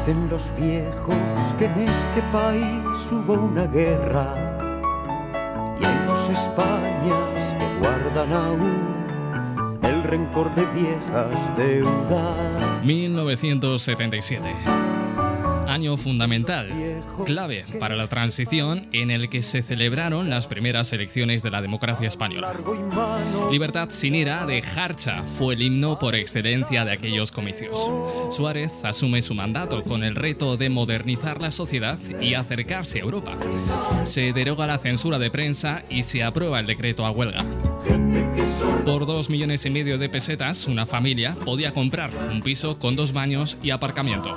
Dicen los viejos que en este país hubo una guerra y hay dos Españas que guardan aún el rencor de viejas deudas. 1977 año fundamental, clave para la transición en el que se celebraron las primeras elecciones de la democracia española. Libertad sin ira de Harcha fue el himno por excelencia de aquellos comicios. Suárez asume su mandato con el reto de modernizar la sociedad y acercarse a Europa. Se deroga la censura de prensa y se aprueba el decreto a huelga. Por dos millones y medio de pesetas, una familia podía comprar un piso con dos baños y aparcamiento.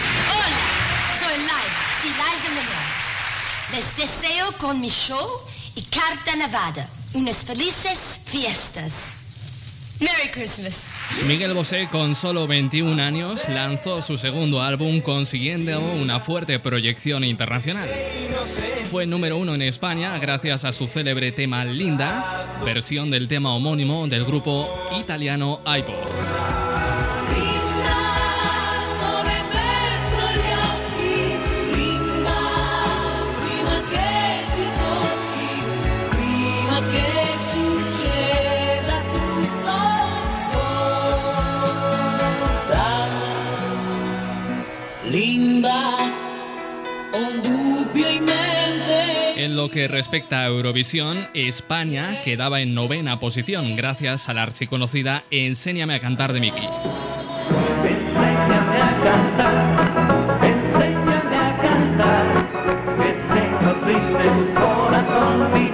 Les deseo con mi show y carta nevada unas felices fiestas. Merry Christmas. Miguel Bosé, con solo 21 años, lanzó su segundo álbum consiguiendo una fuerte proyección internacional. Fue número uno en España gracias a su célebre tema Linda, versión del tema homónimo del grupo italiano iPod. En lo que respecta a Eurovisión, España quedaba en novena posición gracias a la archiconocida Enséñame a cantar de Miki. Enséñame a cantar, enséñame a cantar, que tengo triste corazón y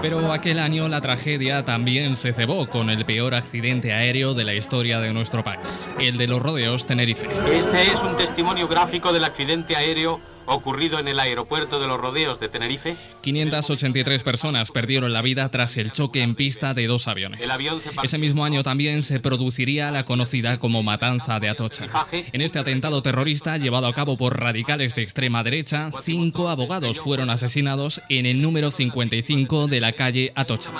Pero aquel año la tragedia también se cebó con el peor accidente aéreo de la historia de nuestro país, el de los rodeos Tenerife. Este es un testimonio gráfico del accidente aéreo ocurrido en el aeropuerto de los Rodeos de Tenerife. 583 personas perdieron la vida tras el choque en pista de dos aviones. Ese mismo año también se produciría la conocida como Matanza de Atocha. En este atentado terrorista llevado a cabo por radicales de extrema derecha, cinco abogados fueron asesinados en el número 55 de la calle Atocha.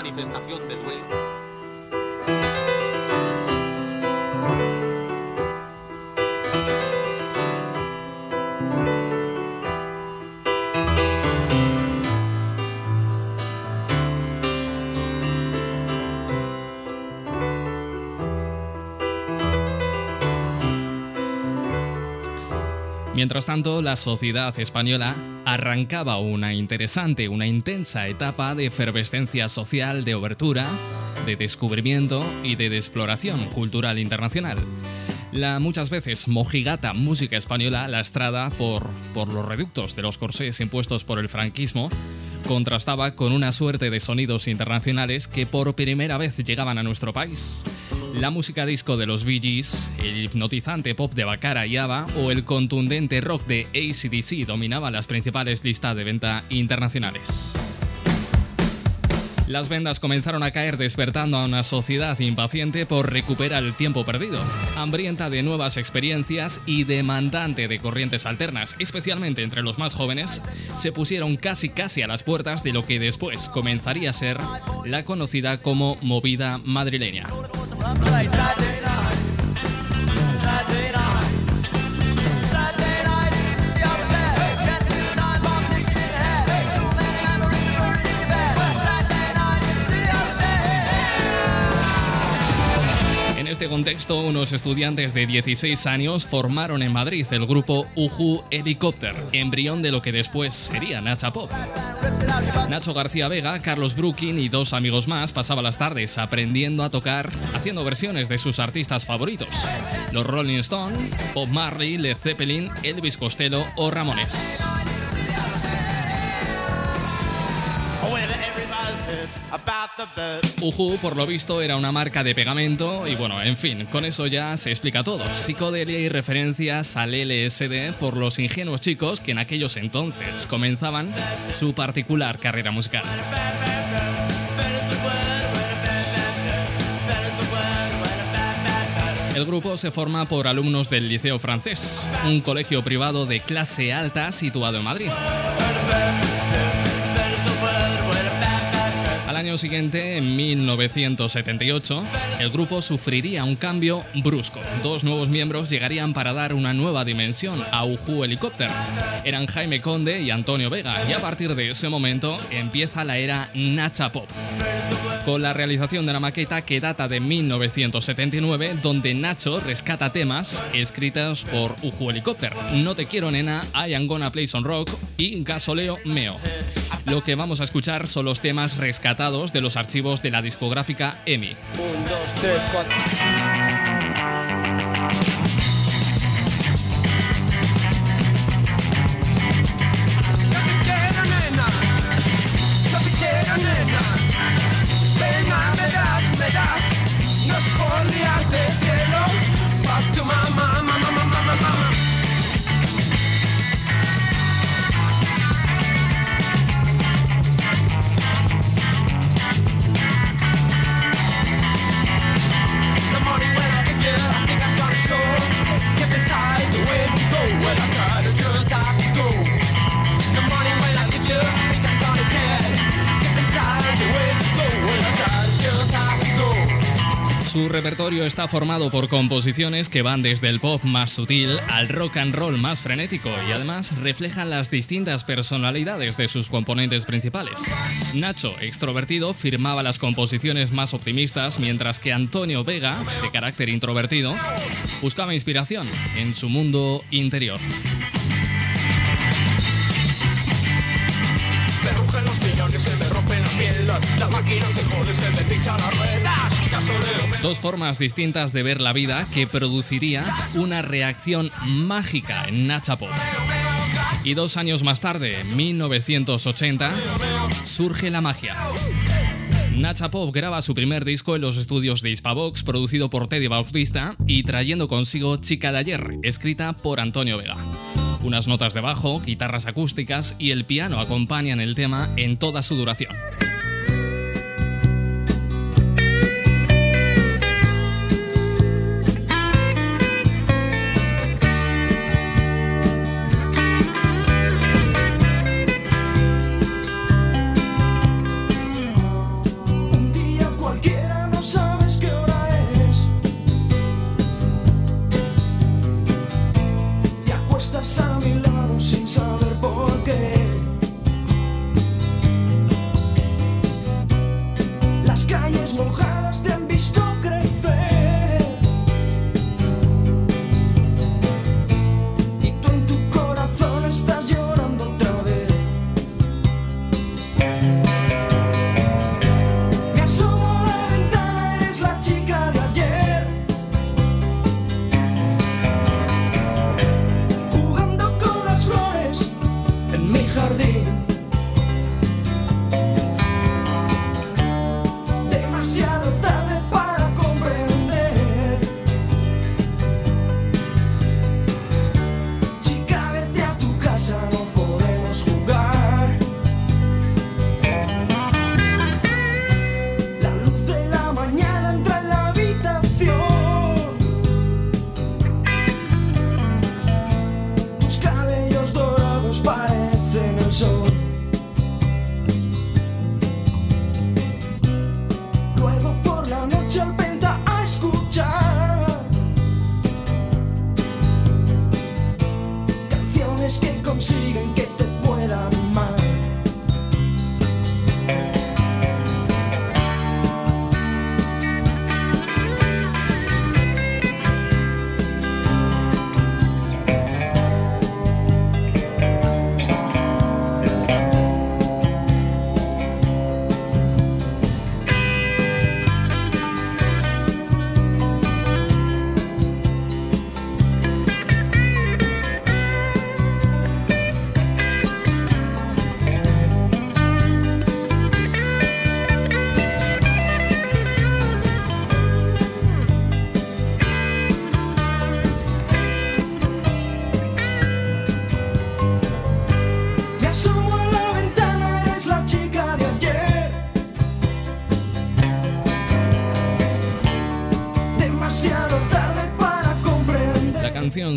Mientras tanto, la sociedad española arrancaba una interesante, una intensa etapa de efervescencia social, de obertura, de descubrimiento y de exploración cultural internacional. La muchas veces mojigata música española, lastrada por, por los reductos de los corsés impuestos por el franquismo, contrastaba con una suerte de sonidos internacionales que por primera vez llegaban a nuestro país. La música disco de los Bee Gees, el hipnotizante pop de Bacara y ABBA o el contundente rock de ACDC dominaban las principales listas de venta internacionales. Las vendas comenzaron a caer despertando a una sociedad impaciente por recuperar el tiempo perdido, hambrienta de nuevas experiencias y demandante de corrientes alternas, especialmente entre los más jóvenes, se pusieron casi casi a las puertas de lo que después comenzaría a ser la conocida como movida madrileña. Este contexto, unos estudiantes de 16 años formaron en Madrid el grupo Uhu Helicopter, embrión de lo que después sería Nacha Pop. Nacho García Vega, Carlos Brookin y dos amigos más pasaban las tardes aprendiendo a tocar, haciendo versiones de sus artistas favoritos, los Rolling Stones, Bob Marley, Led Zeppelin, Elvis Costello o Ramones. Uhu, por lo visto, era una marca de pegamento y bueno, en fin, con eso ya se explica todo. Psicodelia y referencias al LSD por los ingenuos chicos que en aquellos entonces comenzaban su particular carrera musical. El grupo se forma por alumnos del Liceo Francés, un colegio privado de clase alta situado en Madrid. Año siguiente, en 1978, el grupo sufriría un cambio brusco. Dos nuevos miembros llegarían para dar una nueva dimensión a Uhu Helicopter. Eran Jaime Conde y Antonio Vega, y a partir de ese momento empieza la era Nacha Pop con la realización de la maqueta que data de 1979, donde Nacho rescata temas escritos por Uju Helicopter, No te quiero nena, I am gonna play some rock y Gasoleo Meo. Lo que vamos a escuchar son los temas rescatados de los archivos de la discográfica EMI. 1, 2, 3, 4. Su repertorio está formado por composiciones que van desde el pop más sutil al rock and roll más frenético y además reflejan las distintas personalidades de sus componentes principales. Nacho, extrovertido, firmaba las composiciones más optimistas, mientras que Antonio Vega, de carácter introvertido, buscaba inspiración en su mundo interior. Dos formas distintas de ver la vida que produciría una reacción mágica en Nacha Pop. Y dos años más tarde, 1980, surge la magia. Nacha Pop graba su primer disco en los estudios de Hispavox, producido por Teddy Bautista y trayendo consigo Chica de ayer, escrita por Antonio Vega. Unas notas de bajo, guitarras acústicas y el piano acompañan el tema en toda su duración.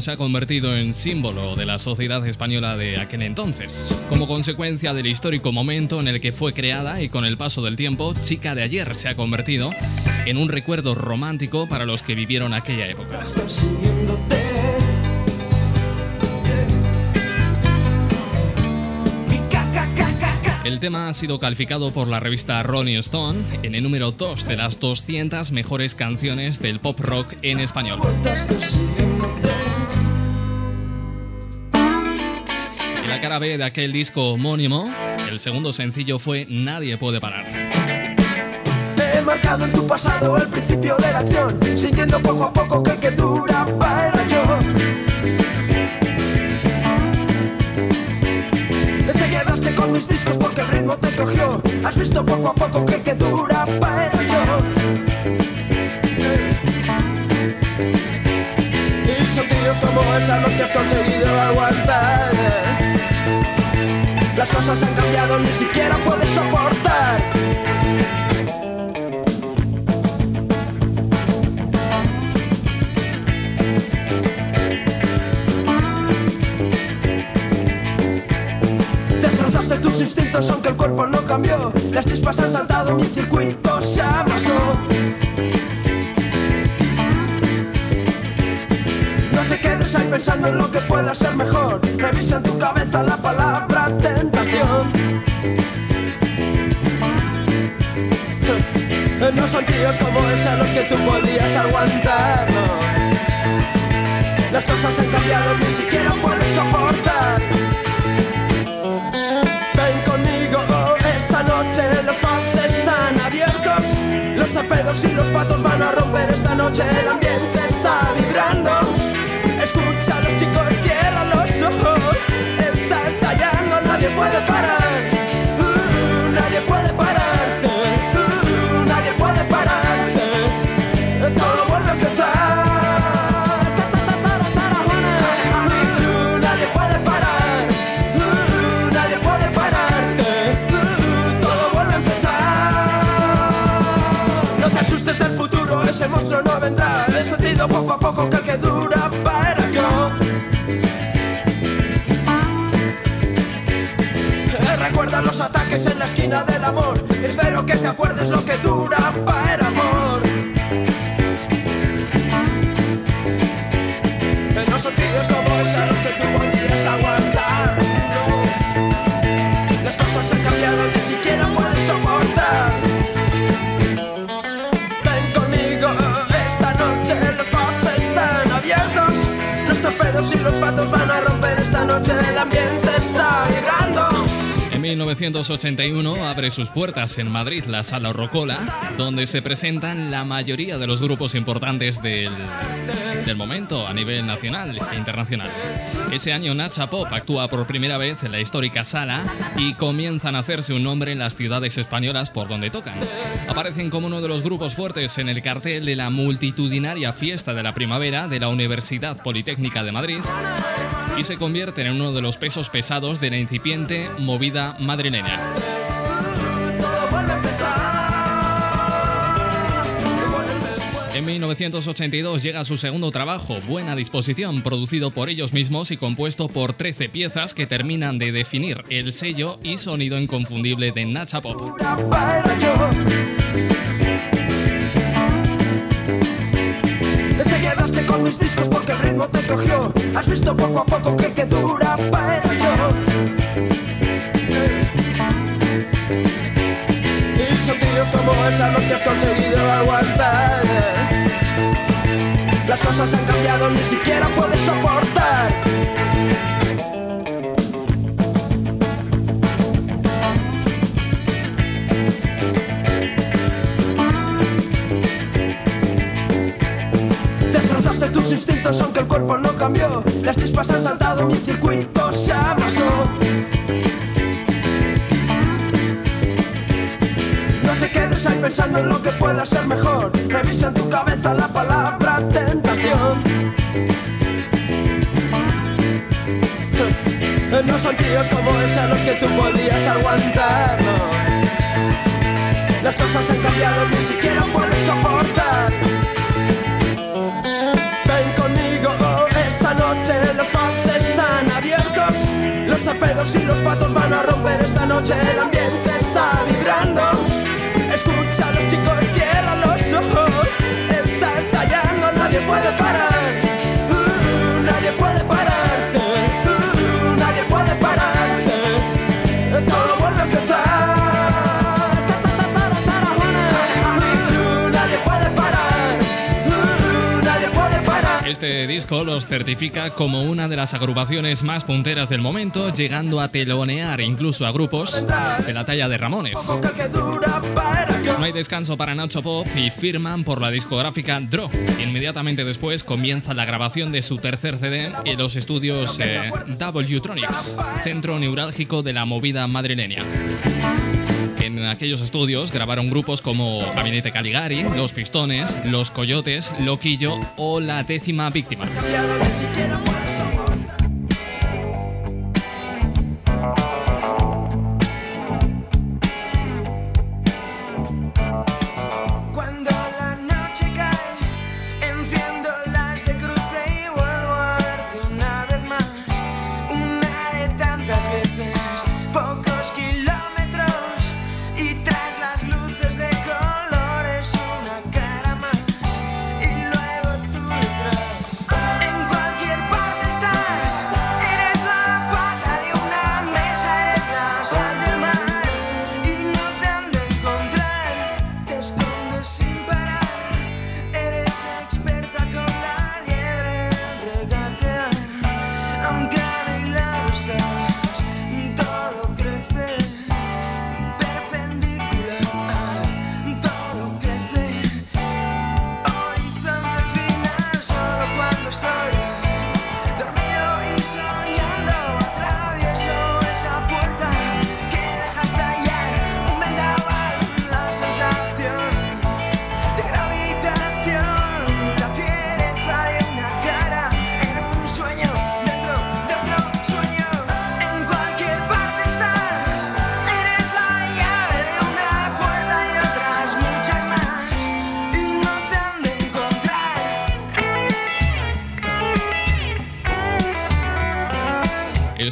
Se ha convertido en símbolo de la sociedad española de aquel entonces. Como consecuencia del histórico momento en el que fue creada y con el paso del tiempo, Chica de ayer se ha convertido en un recuerdo romántico para los que vivieron aquella época. El tema ha sido calificado por la revista Rolling Stone en el número 2 de las 200 mejores canciones del pop rock en español. Cara B de aquel disco homónimo, el segundo sencillo fue Nadie puede parar. He marcado en tu pasado el principio de la acción, sintiendo poco a poco que el que dura para yo. con mis discos porque el ritmo te cogió. Has visto poco a poco que que dura para yo. Como esa los que has conseguido aguantar. Las cosas han cambiado, ni siquiera puedes soportar. tus instintos aunque el cuerpo no cambió. Las chispas han saltado, mi circuito se abrasó. No te quedes ahí pensando en lo que pueda ser mejor. Revisa en tu cabeza la palabra tentación. No son tíos como esos los que tú podías aguantar, Las cosas han cambiado, ni siquiera puedes soportar. los pubs están abiertos. Los tapedos y los patos van a romper esta noche. El ambiente está vibrando. Estallando, nadie puede parar. Uh, nadie puede pararte. Uh, nadie puede pararte. Todo vuelve a empezar. ese monstruo no vendrá. He sentido poco a poco que el que dura la esquina del amor. Espero que te acuerdes lo que dura para amor. No son tíos como esos los que tú podrías aguantar. No. Las cosas han cambiado, ni siquiera puedes soportar. Si los patos van a romper esta noche, el ambiente está vibrando. En 1981 abre sus puertas en Madrid la Sala Rocola, donde se presentan la mayoría de los grupos importantes del, del momento a nivel nacional e internacional. Ese año Nacha Pop actúa por primera vez en la histórica sala y comienzan a hacerse un nombre en las ciudades españolas por donde tocan. Aparecen como uno de los grupos fuertes en el cartel de la multitudinaria fiesta de la primavera de la Universidad Politécnica de Madrid y se convierten en uno de los pesos pesados de la incipiente movida madrileña. En 1982 llega su segundo trabajo, Buena Disposición, producido por ellos mismos y compuesto por 13 piezas que terminan de definir el sello y sonido inconfundible de Nacha Pop. Mis discos porque el ritmo te cogió. Has visto poco a poco que que dura para yo. Y son tíos como esos los que has conseguido aguantar. Las cosas han cambiado, ni siquiera puedes soportar. Tus instintos aunque el cuerpo no cambió. Las chispas han saltado, mi circuito se abrasó. No te quedes ahí pensando en lo que pueda ser mejor. Revisa en tu cabeza la palabra tentación. No son tíos como esos los que tú podías aguantar, Las cosas han cambiado, ni siquiera puedes soportar. pedos y los patos van a romper esta noche. El ambiente está vibrando. Escucha a los chicos, cierra los ojos. Está estallando, nadie puede parar. Este disco los certifica como una de las agrupaciones más punteras del momento, llegando a telonear incluso a grupos de la talla de Ramones. No hay descanso para Nacho Pop y firman por la discográfica Draw. Inmediatamente después comienza la grabación de su tercer CD en los estudios eh, W-Tronics, centro neurálgico de la movida madrileña. En aquellos estudios grabaron grupos como Gabinete Caligari, Los Pistones, Los Coyotes, Loquillo o La Décima Víctima.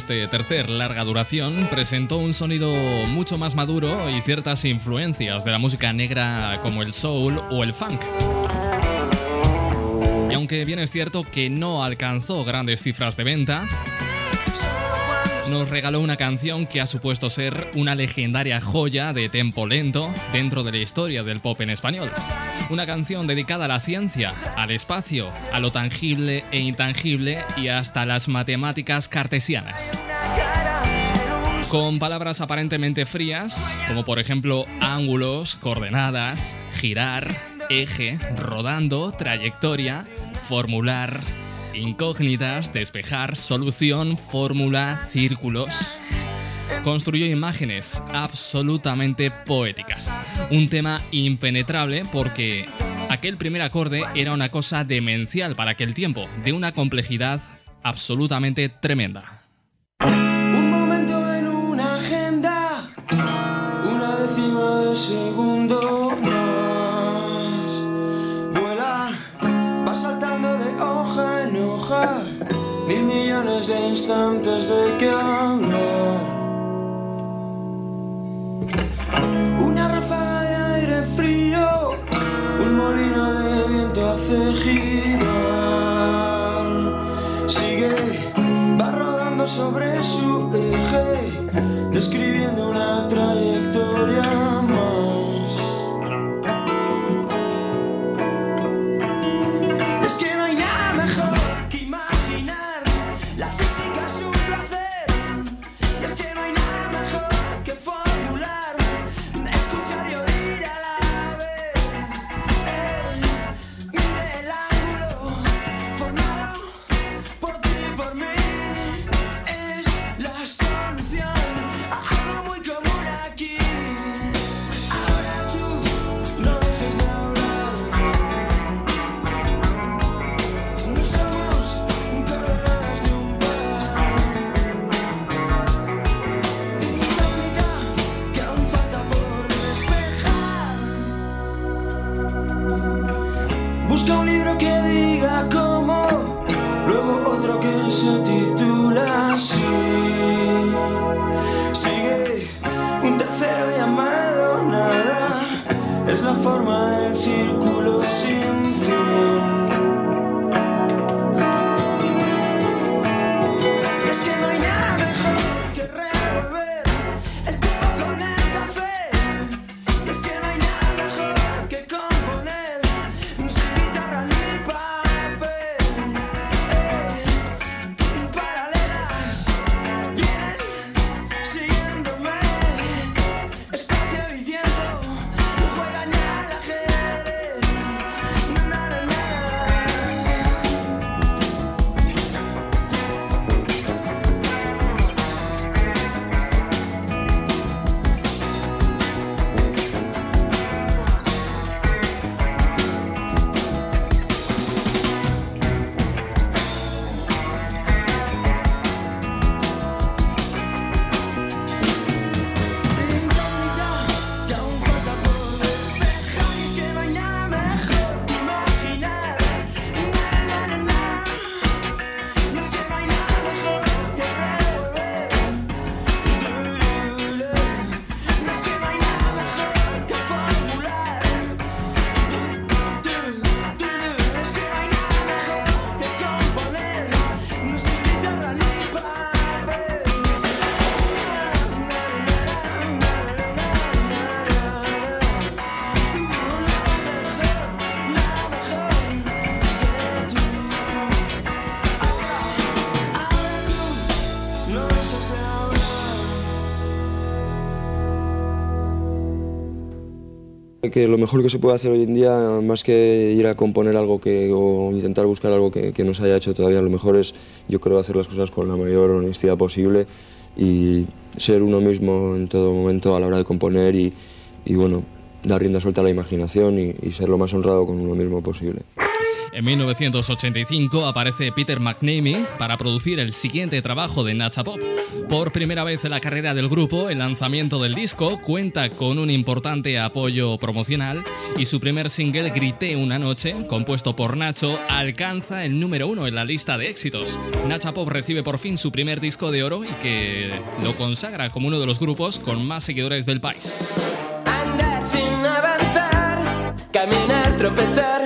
Este tercer larga duración presentó un sonido mucho más maduro y ciertas influencias de la música negra como el soul o el funk. Y aunque bien es cierto que no alcanzó grandes cifras de venta, nos regaló una canción que ha supuesto ser una legendaria joya de tempo lento dentro de la historia del pop en español. Una canción dedicada a la ciencia, al espacio, a lo tangible e intangible y hasta las matemáticas cartesianas. Con palabras aparentemente frías, como por ejemplo ángulos, coordenadas, girar, eje, rodando, trayectoria, formular, incógnitas, despejar, solución, fórmula, círculos. Construyó imágenes absolutamente poéticas. Un tema impenetrable porque aquel primer acorde era una cosa demencial para aquel tiempo, de una complejidad absolutamente tremenda. De instantes de que hablar. Una ráfaga de aire frío, un molino de viento hace girar. Sigue, va rodando sobre su eje, describiendo una trayectoria Que lo mejor que se puede hacer hoy en día, más que ir a componer algo que, o intentar buscar algo que, que no se haya hecho todavía, lo mejor es, yo creo, hacer las cosas con la mayor honestidad posible y ser uno mismo en todo momento a la hora de componer y, bueno, dar rienda suelta a la imaginación y, y ser lo más honrado con uno mismo posible. En 1985 aparece Peter McNamee para producir el siguiente trabajo de Nacha Pop. Por primera vez en la carrera del grupo, el lanzamiento del disco cuenta con un importante apoyo promocional y su primer single Grité una noche, compuesto por Nacho, alcanza el número uno en la lista de éxitos. Nacha Pop recibe por fin su primer disco de oro y que lo consagra como uno de los grupos con más seguidores del país. Andar sin avanzar, caminar, tropezar,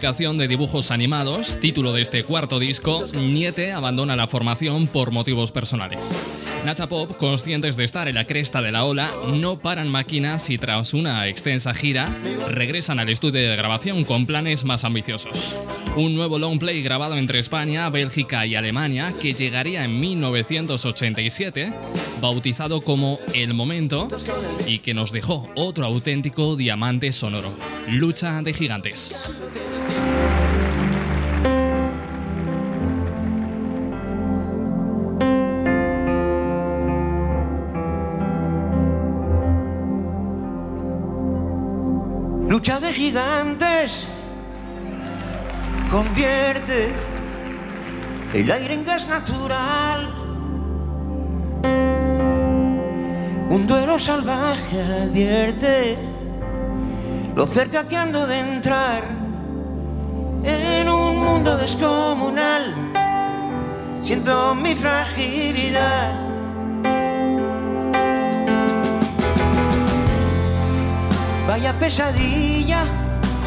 de dibujos animados, título de este cuarto disco, Niete abandona la formación por motivos personales. Nacha Pop, conscientes de estar en la cresta de la ola, no paran máquinas y tras una extensa gira regresan al estudio de grabación con planes más ambiciosos. Un nuevo long play grabado entre España, Bélgica y Alemania que llegaría en 1987, bautizado como El Momento y que nos dejó otro auténtico diamante sonoro, Lucha de Gigantes. Gigantes convierte el aire en gas natural. Un duelo salvaje advierte lo cerca que ando de entrar en un mundo descomunal. Siento mi fragilidad. Vaya pesadilla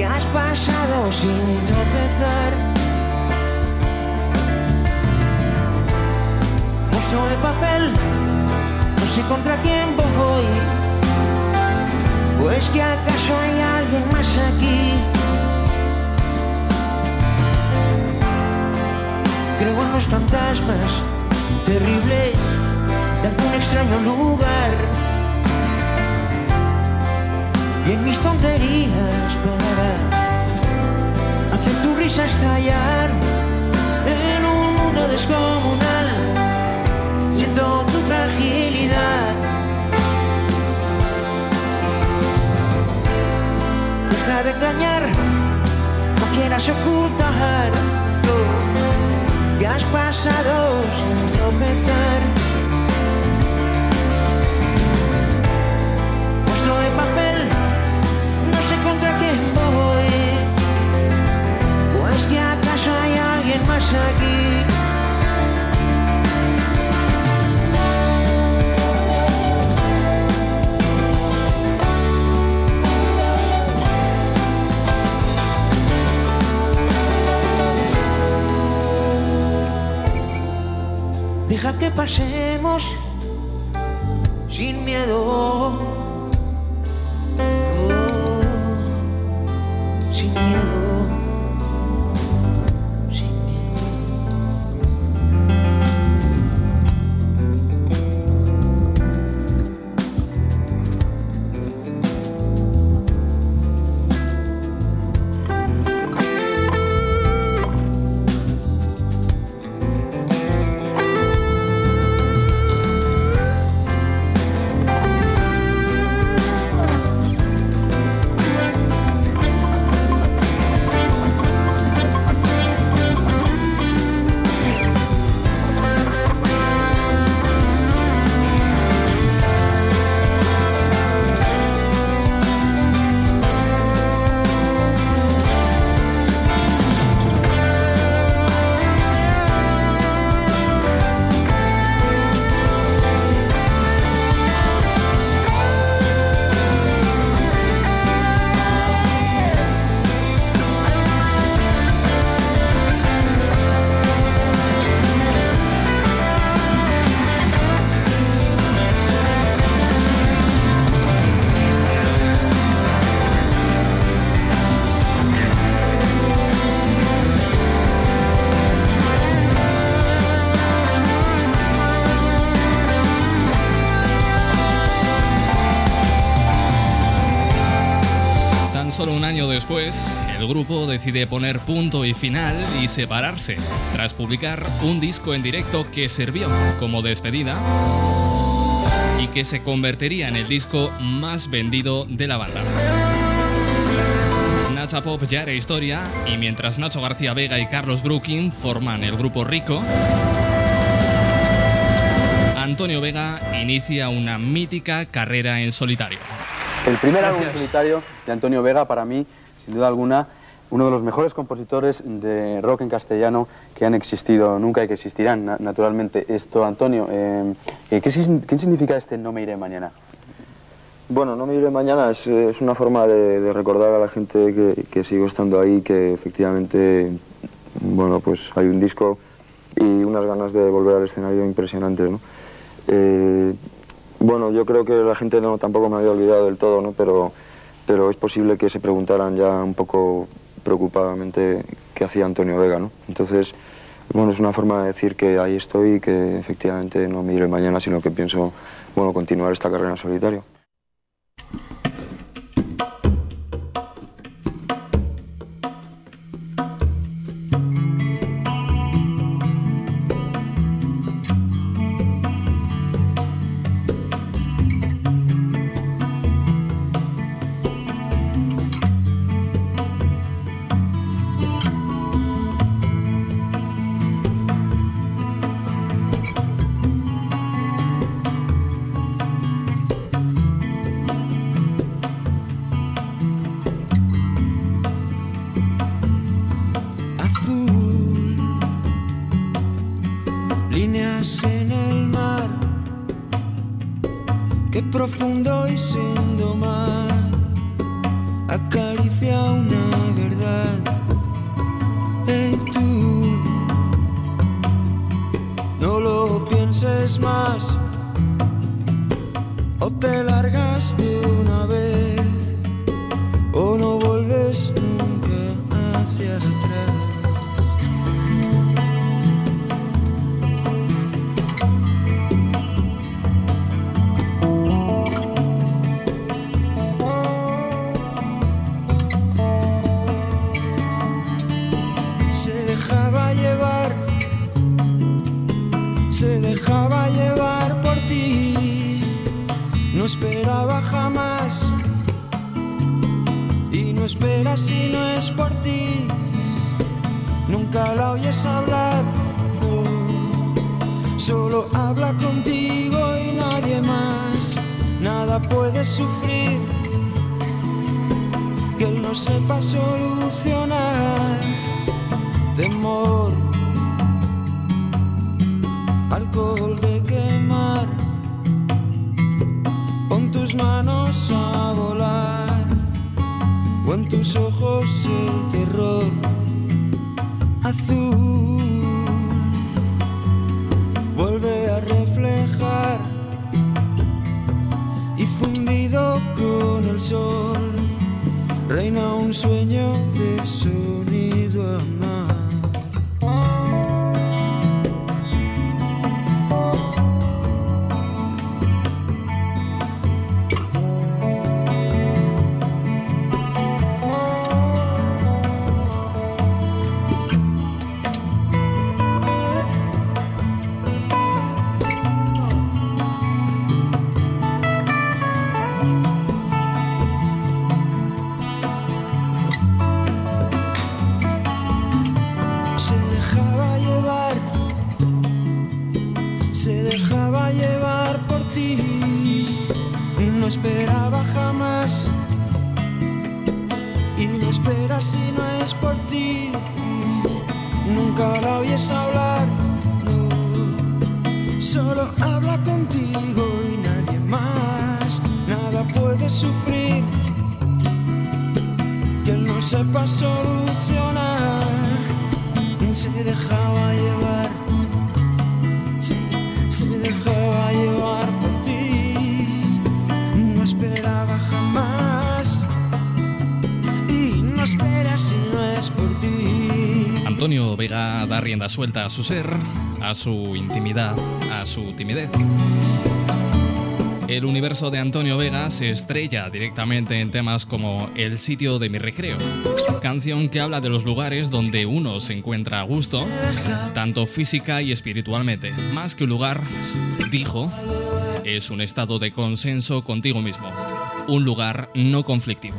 que has pasado sin tropezar. Monstruo de papel, no sé contra quién voy. Pues que acaso hay alguien más aquí. Creo en los fantasmas terribles de algún extraño lugar en mis tonterías para hacer tu risa estallar en un mundo descomunal. Siento tu fragilidad. Deja de engañar, no quieras ocultar lo que has pasado sin tropezar. Más aquí. Deja que pasemos sin miedo. Solo un año después, el grupo decide poner punto y final y separarse, tras publicar un disco en directo que sirvió como despedida y que se convertiría en el disco más vendido de la banda. Nacha Pop ya era historia y mientras Nacho García Vega y Carlos Brooking forman el grupo Rico, Antonio Vega inicia una mítica carrera en solitario. El primer álbum solitario de Antonio Vega, para mí, sin duda alguna, uno de los mejores compositores de rock en castellano que han existido nunca y que existirán, na- naturalmente. Esto, Antonio, eh, ¿qué, sin- qué significa este No me iré mañana? Bueno, no me iré mañana, es, es una forma de, de recordar a la gente que, que sigo estando ahí, que efectivamente, bueno, pues hay un disco y unas ganas de volver al escenario impresionantes, ¿no? Eh, bueno, yo creo que la gente no, tampoco me había olvidado del todo, ¿no? Pero, pero es posible que se preguntaran ya un poco preocupadamente qué hacía Antonio Vega, ¿no? Entonces, bueno, es una forma de decir que ahí estoy y que efectivamente no me iré mañana, sino que pienso, bueno, continuar esta carrera en solitario. Profundo y sin domar, acaricia una verdad. Hey tú, no lo pienses más, o te largas nunca la oyes hablar, solo habla contigo y nadie más, nada puede sufrir. Que él no sepa solucionar. Temor, alcohol de quemar, pon tus manos a volar, o en tus ojos el terror azul, vuelve a reflejar y fundido con el sol, reina un sueño de sonido espera si no es por ti, nunca la oyes hablar, no, solo habla contigo y nadie más, nada puede sufrir. Que él no sepa solucionar se dejaba llevar, Antonio Vega da rienda suelta a su ser, a su intimidad, a su timidez. El universo de Antonio Vega se estrella directamente en temas como El sitio de mi recreo, canción que habla de los lugares donde uno se encuentra a gusto, tanto física y espiritualmente. Más que un lugar, dijo, es un estado de consenso contigo mismo, un lugar no conflictivo.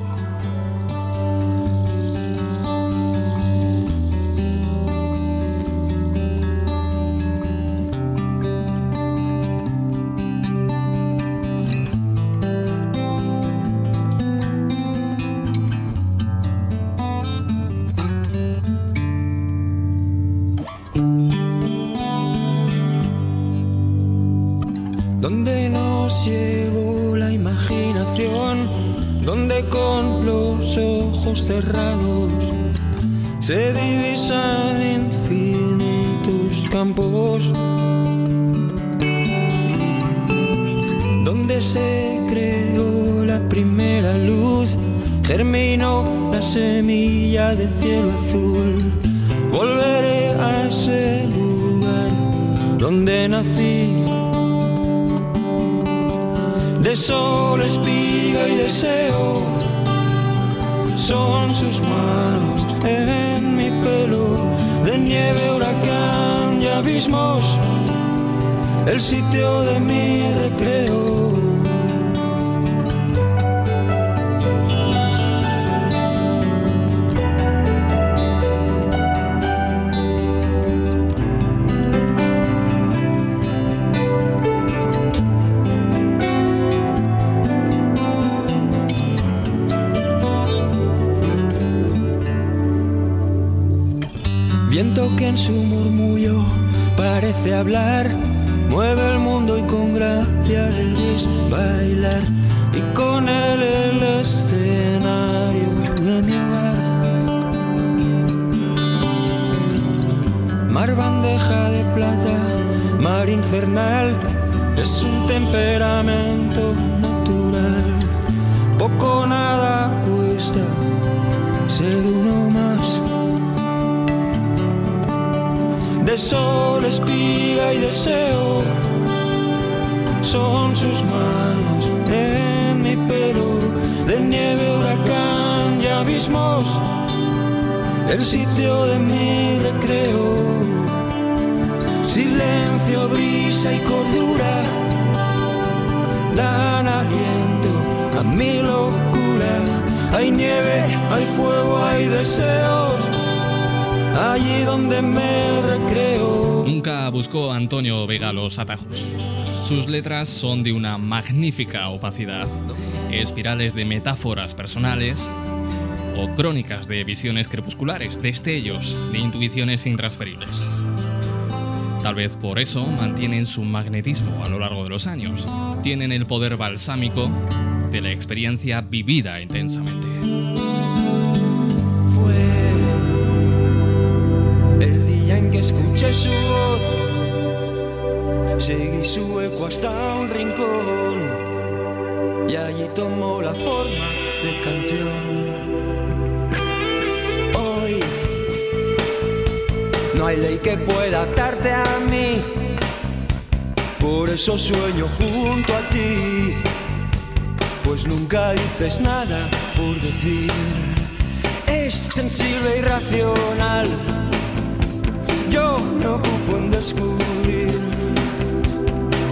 donde nos llevó la imaginación, donde con los ojos cerrados se divisan infinitos campos, donde se creó la primera luz, germinó la semilla del cielo azul, volveré a ese lugar donde nací. De sol, espiga y deseo son sus manos en mi pelo, de nieve, huracán y abismos, el sitio de mi recreo. Mar bandeja de plata, mar infernal, es un temperamento natural. Poco nada cuesta ser uno más. De sol, espiga y deseo son sus manos en mi pelo, de nieve, huracán y abismos, el sitio de mi recreo. Silencio, brisa y cordura dan aliento a mi locura. Hay nieve, hay fuego, hay deseos allí donde me recreo. Nunca buscó Antonio Vega los atajos. Sus letras son de una magnífica opacidad, espirales de metáforas personales o crónicas de visiones crepusculares, destellos de intuiciones intransferibles. Tal vez por eso mantienen su magnetismo a lo largo de los años. Tienen el poder balsámico de la experiencia vivida intensamente. El día en que escuché su voz, seguí su eco hasta un rincón y allí tomó la forma de canción. No hay ley que pueda atarte a mí, por eso sueño junto a ti, pues nunca dices nada por decir. Es sensible y racional yo me ocupo en descubrir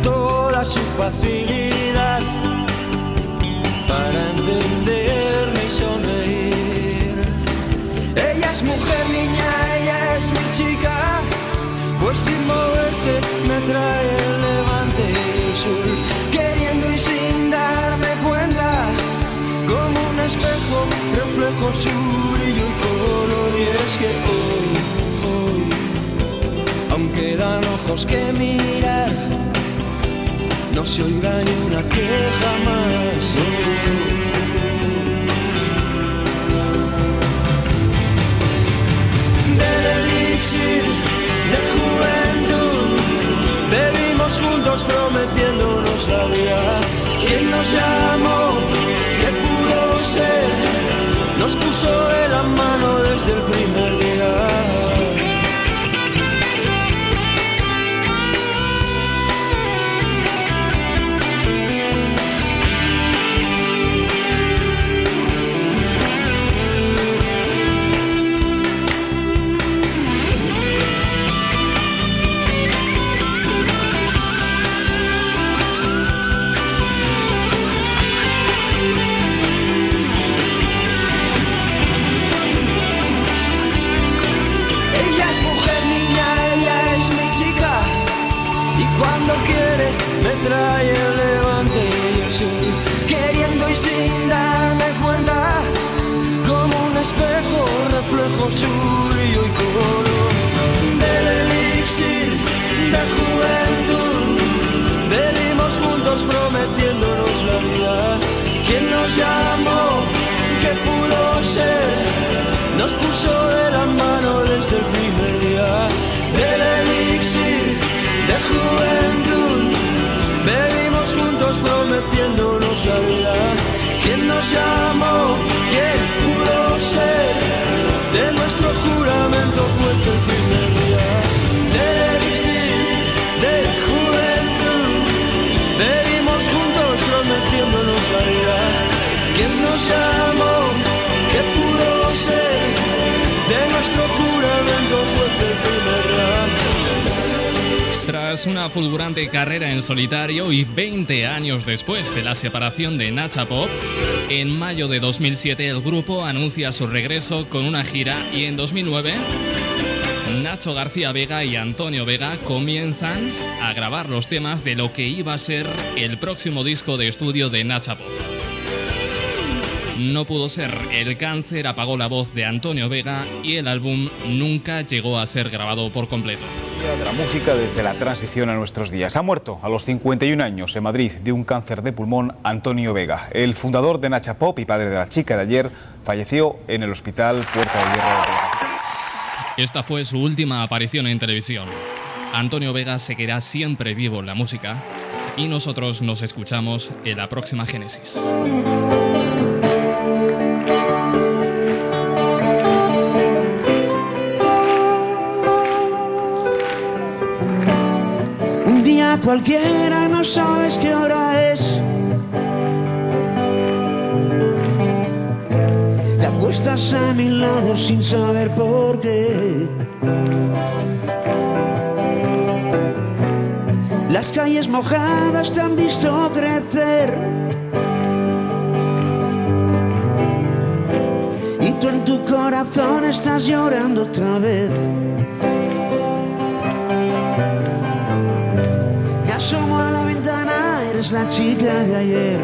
toda su facilidad para entenderme reflejo su brillo y color y es que hoy aunque dan ojos que mirar, no se oiga ni una queja más. Del elixir de juventud, bebimos juntos prometiéndonos la vida. ¿Quién nos llamó? ¿Qué pudo ser? Nos puso de la mano desde el primer Una fulgurante carrera en solitario y 20 años después de la separación de Nacha Pop, en mayo de 2007 el grupo anuncia su regreso con una gira y en 2009 Nacho García Vega y Antonio Vega comienzan a grabar los temas de lo que iba a ser el próximo disco de estudio de Nacha Pop. No pudo ser, el cáncer apagó la voz de Antonio Vega y el álbum nunca llegó a ser grabado por completo. De la música desde la transición a nuestros días. Ha muerto a los 51 años en Madrid de un cáncer de pulmón Antonio Vega. El fundador de Nacha Pop y padre de la chica de ayer falleció en el hospital Puerta de Hierro. Esta fue su última aparición en televisión. Antonio Vega seguirá siempre vivo en la música y nosotros nos escuchamos en la próxima Génesis. Cualquiera no sabes qué hora es. Te acuestas a mi lado sin saber por qué. Las calles mojadas te han visto crecer. Y tú en tu corazón estás llorando otra vez. Eres la chica de ayer.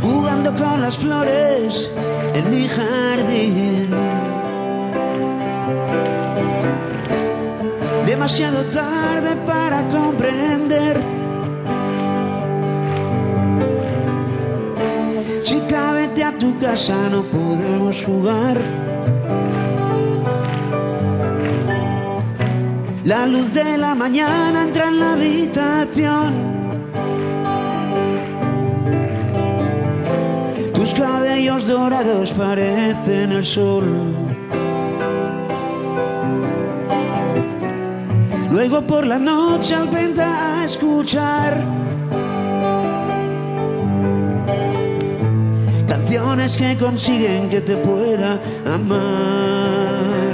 Jugando con las flores en mi jardín. Demasiado tarde para comprender. Chica, vete a tu casa, no podemos jugar. La luz de la mañana entra en la habitación. Tus cabellos dorados parecen el sol. Luego por la noche al venta a escuchar canciones que consiguen que te pueda amar.